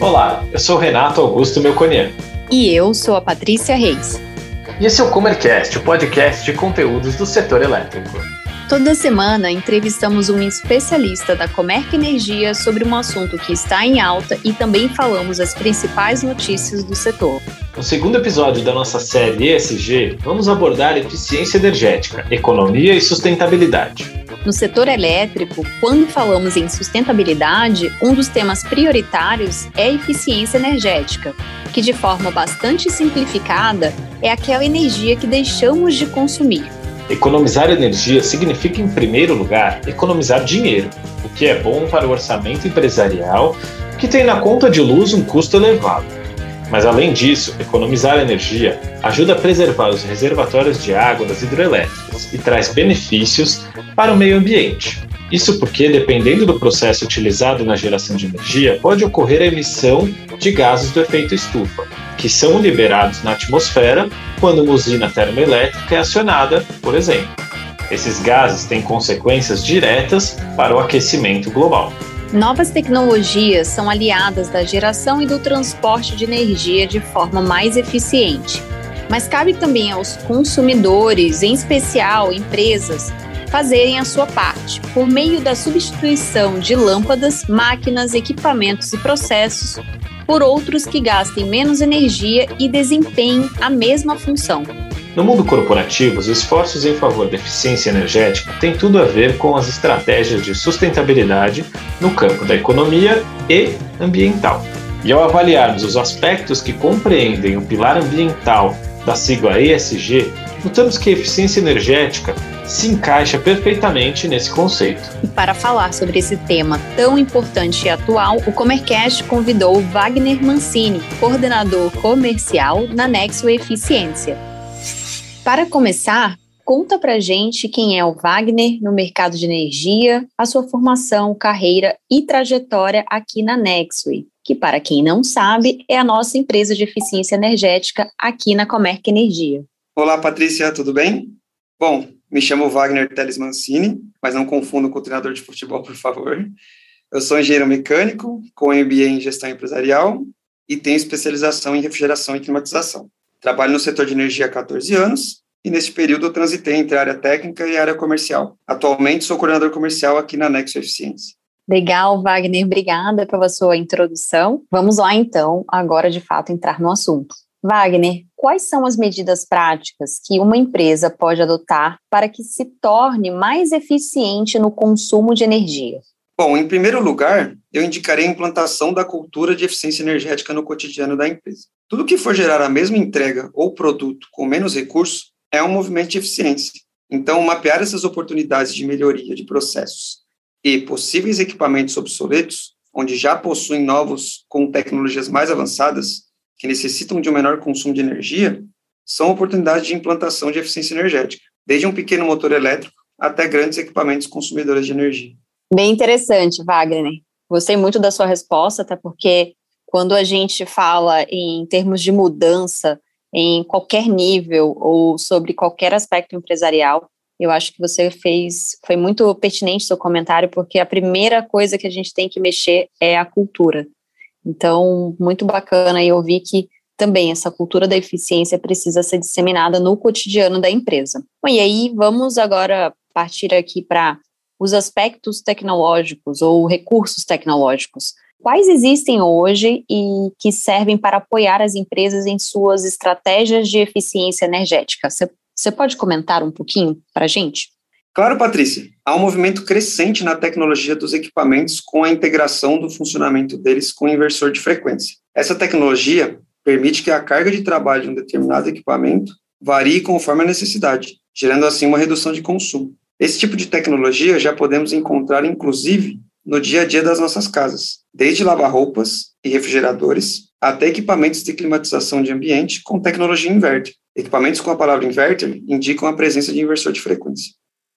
Olá, eu sou Renato Augusto Melconian. E eu sou a Patrícia Reis. E esse é o Comercast, o podcast de conteúdos do setor elétrico. Toda semana entrevistamos um especialista da Comerc Energia sobre um assunto que está em alta e também falamos as principais notícias do setor. No segundo episódio da nossa série ESG, vamos abordar eficiência energética, economia e sustentabilidade. No setor elétrico, quando falamos em sustentabilidade, um dos temas prioritários é a eficiência energética, que de forma bastante simplificada é aquela energia que deixamos de consumir. Economizar energia significa, em primeiro lugar, economizar dinheiro, o que é bom para o orçamento empresarial, que tem na conta de luz um custo elevado. Mas além disso, economizar energia ajuda a preservar os reservatórios de água das hidrelétricas e traz benefícios para o meio ambiente. Isso porque, dependendo do processo utilizado na geração de energia, pode ocorrer a emissão de gases do efeito estufa, que são liberados na atmosfera quando uma usina termoelétrica é acionada, por exemplo. Esses gases têm consequências diretas para o aquecimento global. Novas tecnologias são aliadas da geração e do transporte de energia de forma mais eficiente. Mas cabe também aos consumidores, em especial empresas, fazerem a sua parte, por meio da substituição de lâmpadas, máquinas, equipamentos e processos por outros que gastem menos energia e desempenhem a mesma função. No mundo corporativo, os esforços em favor da eficiência energética têm tudo a ver com as estratégias de sustentabilidade no campo da economia e ambiental. E ao avaliarmos os aspectos que compreendem o pilar ambiental da sigla ESG, notamos que a eficiência energética se encaixa perfeitamente nesse conceito. E para falar sobre esse tema tão importante e atual, o Comercast convidou Wagner Mancini, coordenador comercial na Nexo Eficiência. Para começar, conta pra gente quem é o Wagner no mercado de energia, a sua formação, carreira e trajetória aqui na Nexway, que para quem não sabe, é a nossa empresa de eficiência energética aqui na Comerc Energia. Olá, Patrícia, tudo bem? Bom, me chamo Wagner Teles Mancini, mas não confundo com o treinador de futebol, por favor. Eu sou engenheiro mecânico, com MBA em gestão empresarial e tenho especialização em refrigeração e climatização. Trabalho no setor de energia há 14 anos e neste período eu transitei entre a área técnica e a área comercial. Atualmente sou coordenador comercial aqui na Nexo Eficiência. Legal, Wagner, obrigada pela sua introdução. Vamos lá então, agora de fato entrar no assunto. Wagner, quais são as medidas práticas que uma empresa pode adotar para que se torne mais eficiente no consumo de energia? Bom, em primeiro lugar, eu indicarei a implantação da cultura de eficiência energética no cotidiano da empresa. Tudo que for gerar a mesma entrega ou produto com menos recursos é um movimento de eficiência. Então, mapear essas oportunidades de melhoria de processos e possíveis equipamentos obsoletos, onde já possuem novos com tecnologias mais avançadas, que necessitam de um menor consumo de energia, são oportunidades de implantação de eficiência energética, desde um pequeno motor elétrico até grandes equipamentos consumidores de energia. Bem interessante, Wagner. Gostei muito da sua resposta, até porque quando a gente fala em termos de mudança em qualquer nível ou sobre qualquer aspecto empresarial, eu acho que você fez, foi muito pertinente seu comentário, porque a primeira coisa que a gente tem que mexer é a cultura. Então, muito bacana e ouvir que também essa cultura da eficiência precisa ser disseminada no cotidiano da empresa. Bom, e aí vamos agora partir aqui para os aspectos tecnológicos ou recursos tecnológicos. Quais existem hoje e que servem para apoiar as empresas em suas estratégias de eficiência energética? Você pode comentar um pouquinho para a gente? Claro, Patrícia. Há um movimento crescente na tecnologia dos equipamentos com a integração do funcionamento deles com inversor de frequência. Essa tecnologia permite que a carga de trabalho de um determinado equipamento varie conforme a necessidade, gerando assim uma redução de consumo. Esse tipo de tecnologia já podemos encontrar, inclusive, no dia a dia das nossas casas, desde lavar-roupas e refrigeradores até equipamentos de climatização de ambiente com tecnologia inverter. Equipamentos com a palavra inverter indicam a presença de inversor de frequência.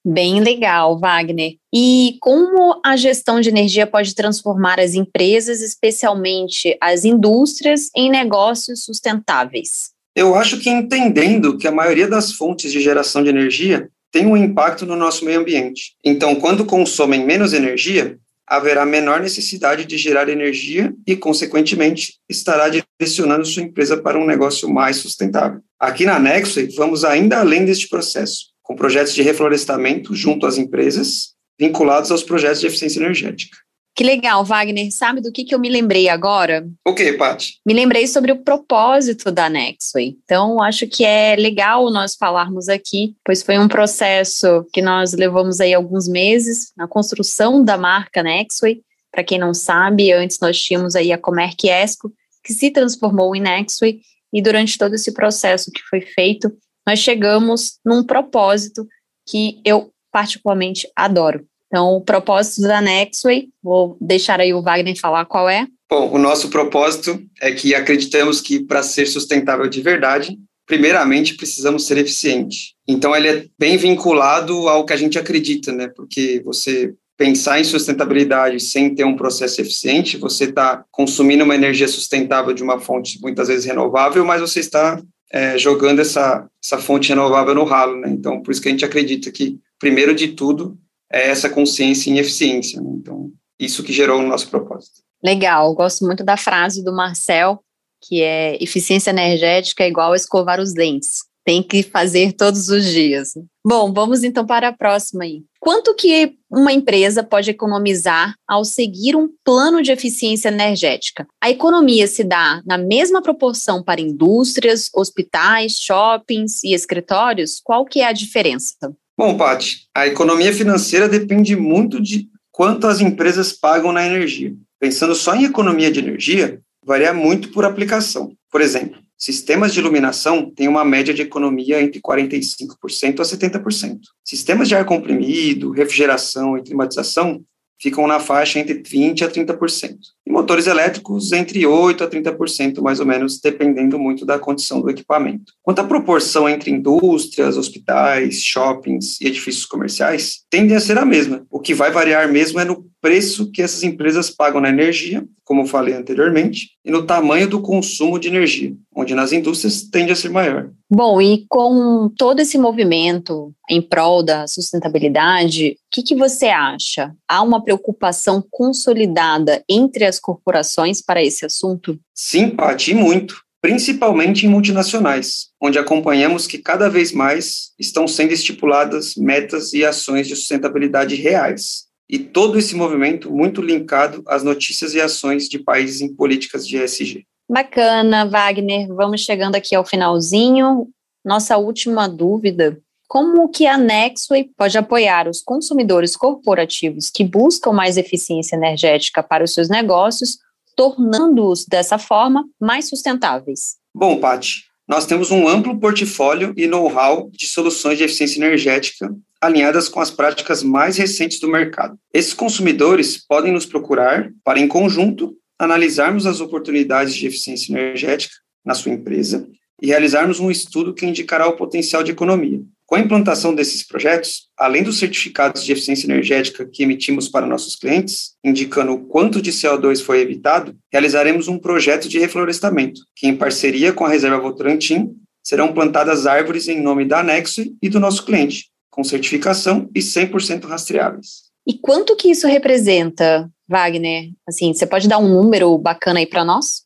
Bem legal, Wagner. E como a gestão de energia pode transformar as empresas, especialmente as indústrias, em negócios sustentáveis? Eu acho que entendendo que a maioria das fontes de geração de energia tem um impacto no nosso meio ambiente. Então, quando consomem menos energia, haverá menor necessidade de gerar energia e, consequentemente, estará direcionando sua empresa para um negócio mais sustentável. Aqui na Nexway, vamos ainda além deste processo, com projetos de reflorestamento junto às empresas, vinculados aos projetos de eficiência energética. Que legal, Wagner. Sabe do que, que eu me lembrei agora? O que, Paty? Me lembrei sobre o propósito da Nexway. Então, acho que é legal nós falarmos aqui, pois foi um processo que nós levamos aí alguns meses na construção da marca Nexway. Para quem não sabe, antes nós tínhamos aí a Comerc Esco, que se transformou em Nexway, e durante todo esse processo que foi feito, nós chegamos num propósito que eu particularmente adoro, então, o propósito da Nexway, vou deixar aí o Wagner falar qual é. Bom, o nosso propósito é que acreditamos que para ser sustentável de verdade, primeiramente precisamos ser eficientes. Então, ele é bem vinculado ao que a gente acredita, né? Porque você pensar em sustentabilidade sem ter um processo eficiente, você está consumindo uma energia sustentável de uma fonte muitas vezes renovável, mas você está é, jogando essa, essa fonte renovável no ralo, né? Então, por isso que a gente acredita que, primeiro de tudo, é essa consciência em eficiência. Né? Então, isso que gerou o nosso propósito. Legal, gosto muito da frase do Marcel, que é eficiência energética é igual a escovar os dentes. Tem que fazer todos os dias. Bom, vamos então para a próxima aí. Quanto que uma empresa pode economizar ao seguir um plano de eficiência energética? A economia se dá na mesma proporção para indústrias, hospitais, shoppings e escritórios? Qual que é a diferença? Bom, Paty, a economia financeira depende muito de quanto as empresas pagam na energia. Pensando só em economia de energia, varia muito por aplicação. Por exemplo, sistemas de iluminação têm uma média de economia entre 45% a 70%. Sistemas de ar comprimido, refrigeração e climatização ficam na faixa entre 20% a 30%. E motores elétricos entre 8% a 30%, mais ou menos, dependendo muito da condição do equipamento. Quanto à proporção entre indústrias, hospitais, shoppings e edifícios comerciais, tende a ser a mesma. O que vai variar mesmo é no preço que essas empresas pagam na energia, como falei anteriormente, e no tamanho do consumo de energia, onde nas indústrias tende a ser maior. Bom, e com todo esse movimento em prol da sustentabilidade, o que, que você acha? Há uma preocupação consolidada entre as corporações para esse assunto? Sim, Paty, muito principalmente em multinacionais, onde acompanhamos que cada vez mais estão sendo estipuladas metas e ações de sustentabilidade reais, e todo esse movimento muito linkado às notícias e ações de países em políticas de ESG. Bacana, Wagner. Vamos chegando aqui ao finalzinho. Nossa última dúvida. Como que a Nexway pode apoiar os consumidores corporativos que buscam mais eficiência energética para os seus negócios, tornando-os dessa forma mais sustentáveis? Bom, Pati, nós temos um amplo portfólio e know-how de soluções de eficiência energética alinhadas com as práticas mais recentes do mercado. Esses consumidores podem nos procurar para, em conjunto, analisarmos as oportunidades de eficiência energética na sua empresa e realizarmos um estudo que indicará o potencial de economia. Com a implantação desses projetos, além dos certificados de eficiência energética que emitimos para nossos clientes, indicando o quanto de CO2 foi evitado, realizaremos um projeto de reflorestamento, que, em parceria com a Reserva Votorantim, serão plantadas árvores em nome da Anexo e do nosso cliente, com certificação e 100% rastreáveis. E quanto que isso representa, Wagner? Assim, você pode dar um número bacana aí para nós?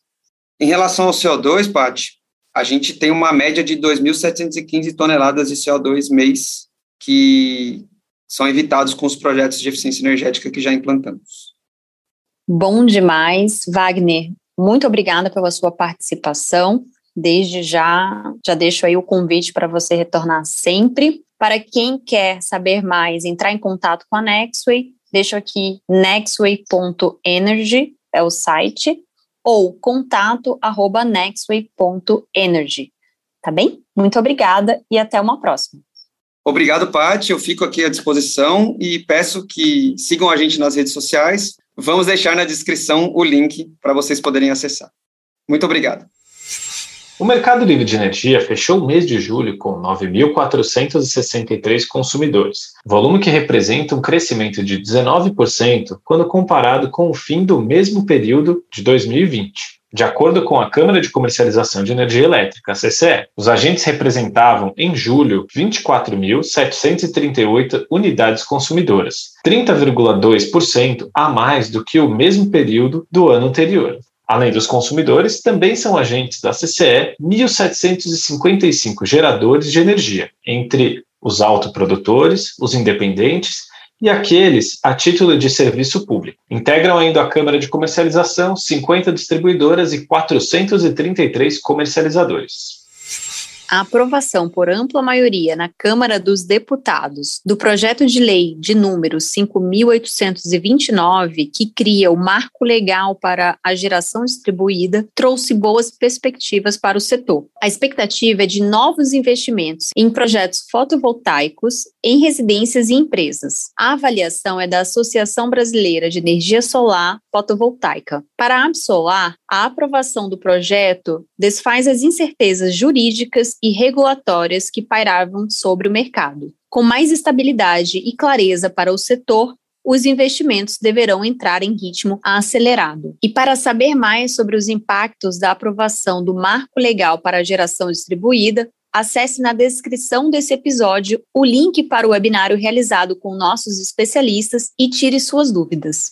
Em relação ao CO2, Paty, a gente tem uma média de 2.715 toneladas de CO2 mês que são evitados com os projetos de eficiência energética que já implantamos. Bom demais, Wagner. Muito obrigada pela sua participação. Desde já, já deixo aí o convite para você retornar sempre. Para quem quer saber mais, entrar em contato com a Nextway, deixo aqui nextway.energy, é o site, ou contato arroba nextway.energy. Tá bem? Muito obrigada e até uma próxima. Obrigado, Paty. Eu fico aqui à disposição e peço que sigam a gente nas redes sociais. Vamos deixar na descrição o link para vocês poderem acessar. Muito obrigado. O mercado livre de energia fechou o mês de julho com 9.463 consumidores, volume que representa um crescimento de 19% quando comparado com o fim do mesmo período de 2020. De acordo com a Câmara de Comercialização de Energia Elétrica, CCE, os agentes representavam, em julho, 24.738 unidades consumidoras, 30,2% a mais do que o mesmo período do ano anterior. Além dos consumidores, também são agentes da CCE 1.755 geradores de energia, entre os autoprodutores, os independentes e aqueles a título de serviço público. Integram ainda a Câmara de Comercialização 50 distribuidoras e 433 comercializadores a aprovação por ampla maioria na Câmara dos Deputados do projeto de lei de número 5.829, que cria o marco legal para a geração distribuída, trouxe boas perspectivas para o setor. A expectativa é de novos investimentos em projetos fotovoltaicos em residências e empresas. A avaliação é da Associação Brasileira de Energia Solar Fotovoltaica. Para a Absolar, a aprovação do projeto desfaz as incertezas jurídicas e regulatórias que pairavam sobre o mercado. Com mais estabilidade e clareza para o setor, os investimentos deverão entrar em ritmo acelerado. E para saber mais sobre os impactos da aprovação do Marco Legal para a Geração Distribuída, acesse na descrição desse episódio o link para o webinário realizado com nossos especialistas e tire suas dúvidas.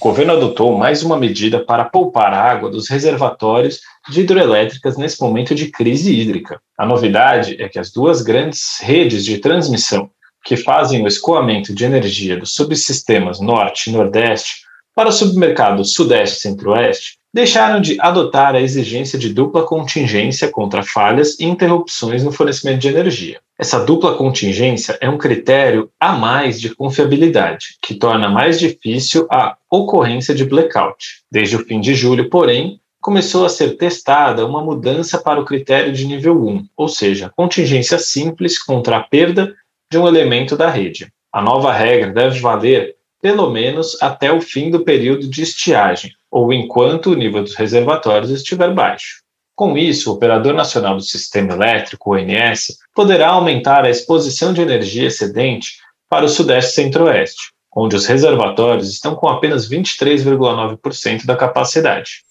O governo adotou mais uma medida para poupar água dos reservatórios de hidroelétricas nesse momento de crise hídrica. A novidade é que as duas grandes redes de transmissão que fazem o escoamento de energia dos subsistemas Norte e Nordeste para o submercado Sudeste e Centro-Oeste deixaram de adotar a exigência de dupla contingência contra falhas e interrupções no fornecimento de energia. Essa dupla contingência é um critério a mais de confiabilidade, que torna mais difícil a ocorrência de blackout. Desde o fim de julho, porém, começou a ser testada uma mudança para o critério de nível 1, ou seja, contingência simples contra a perda de um elemento da rede. A nova regra deve valer pelo menos até o fim do período de estiagem, ou enquanto o nível dos reservatórios estiver baixo. Com isso, o Operador Nacional do Sistema Elétrico, ONS, poderá aumentar a exposição de energia excedente para o Sudeste Centro-Oeste, onde os reservatórios estão com apenas 23,9% da capacidade.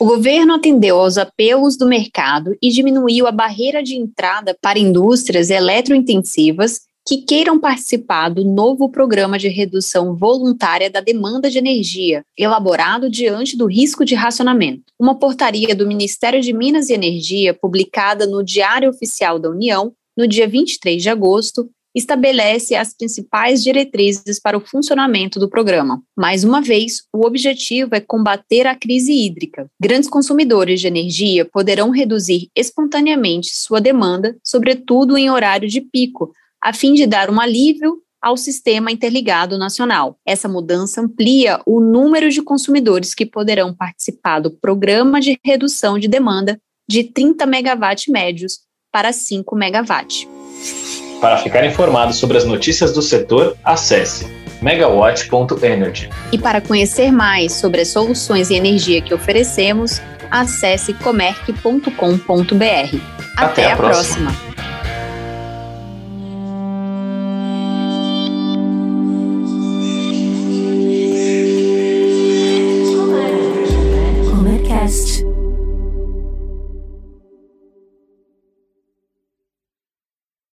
O governo atendeu aos apelos do mercado e diminuiu a barreira de entrada para indústrias eletrointensivas que queiram participar do novo programa de redução voluntária da demanda de energia, elaborado diante do risco de racionamento. Uma portaria do Ministério de Minas e Energia, publicada no Diário Oficial da União, no dia 23 de agosto, estabelece as principais diretrizes para o funcionamento do programa. Mais uma vez, o objetivo é combater a crise hídrica. Grandes consumidores de energia poderão reduzir espontaneamente sua demanda, sobretudo em horário de pico, a fim de dar um alívio ao sistema interligado nacional. Essa mudança amplia o número de consumidores que poderão participar do programa de redução de demanda de 30 megawatt médios para 5 megawatt. Para ficar informado sobre as notícias do setor, acesse megawatt.energy. E para conhecer mais sobre as soluções e energia que oferecemos, acesse comerc.com.br. Até, Até, a próxima. próxima.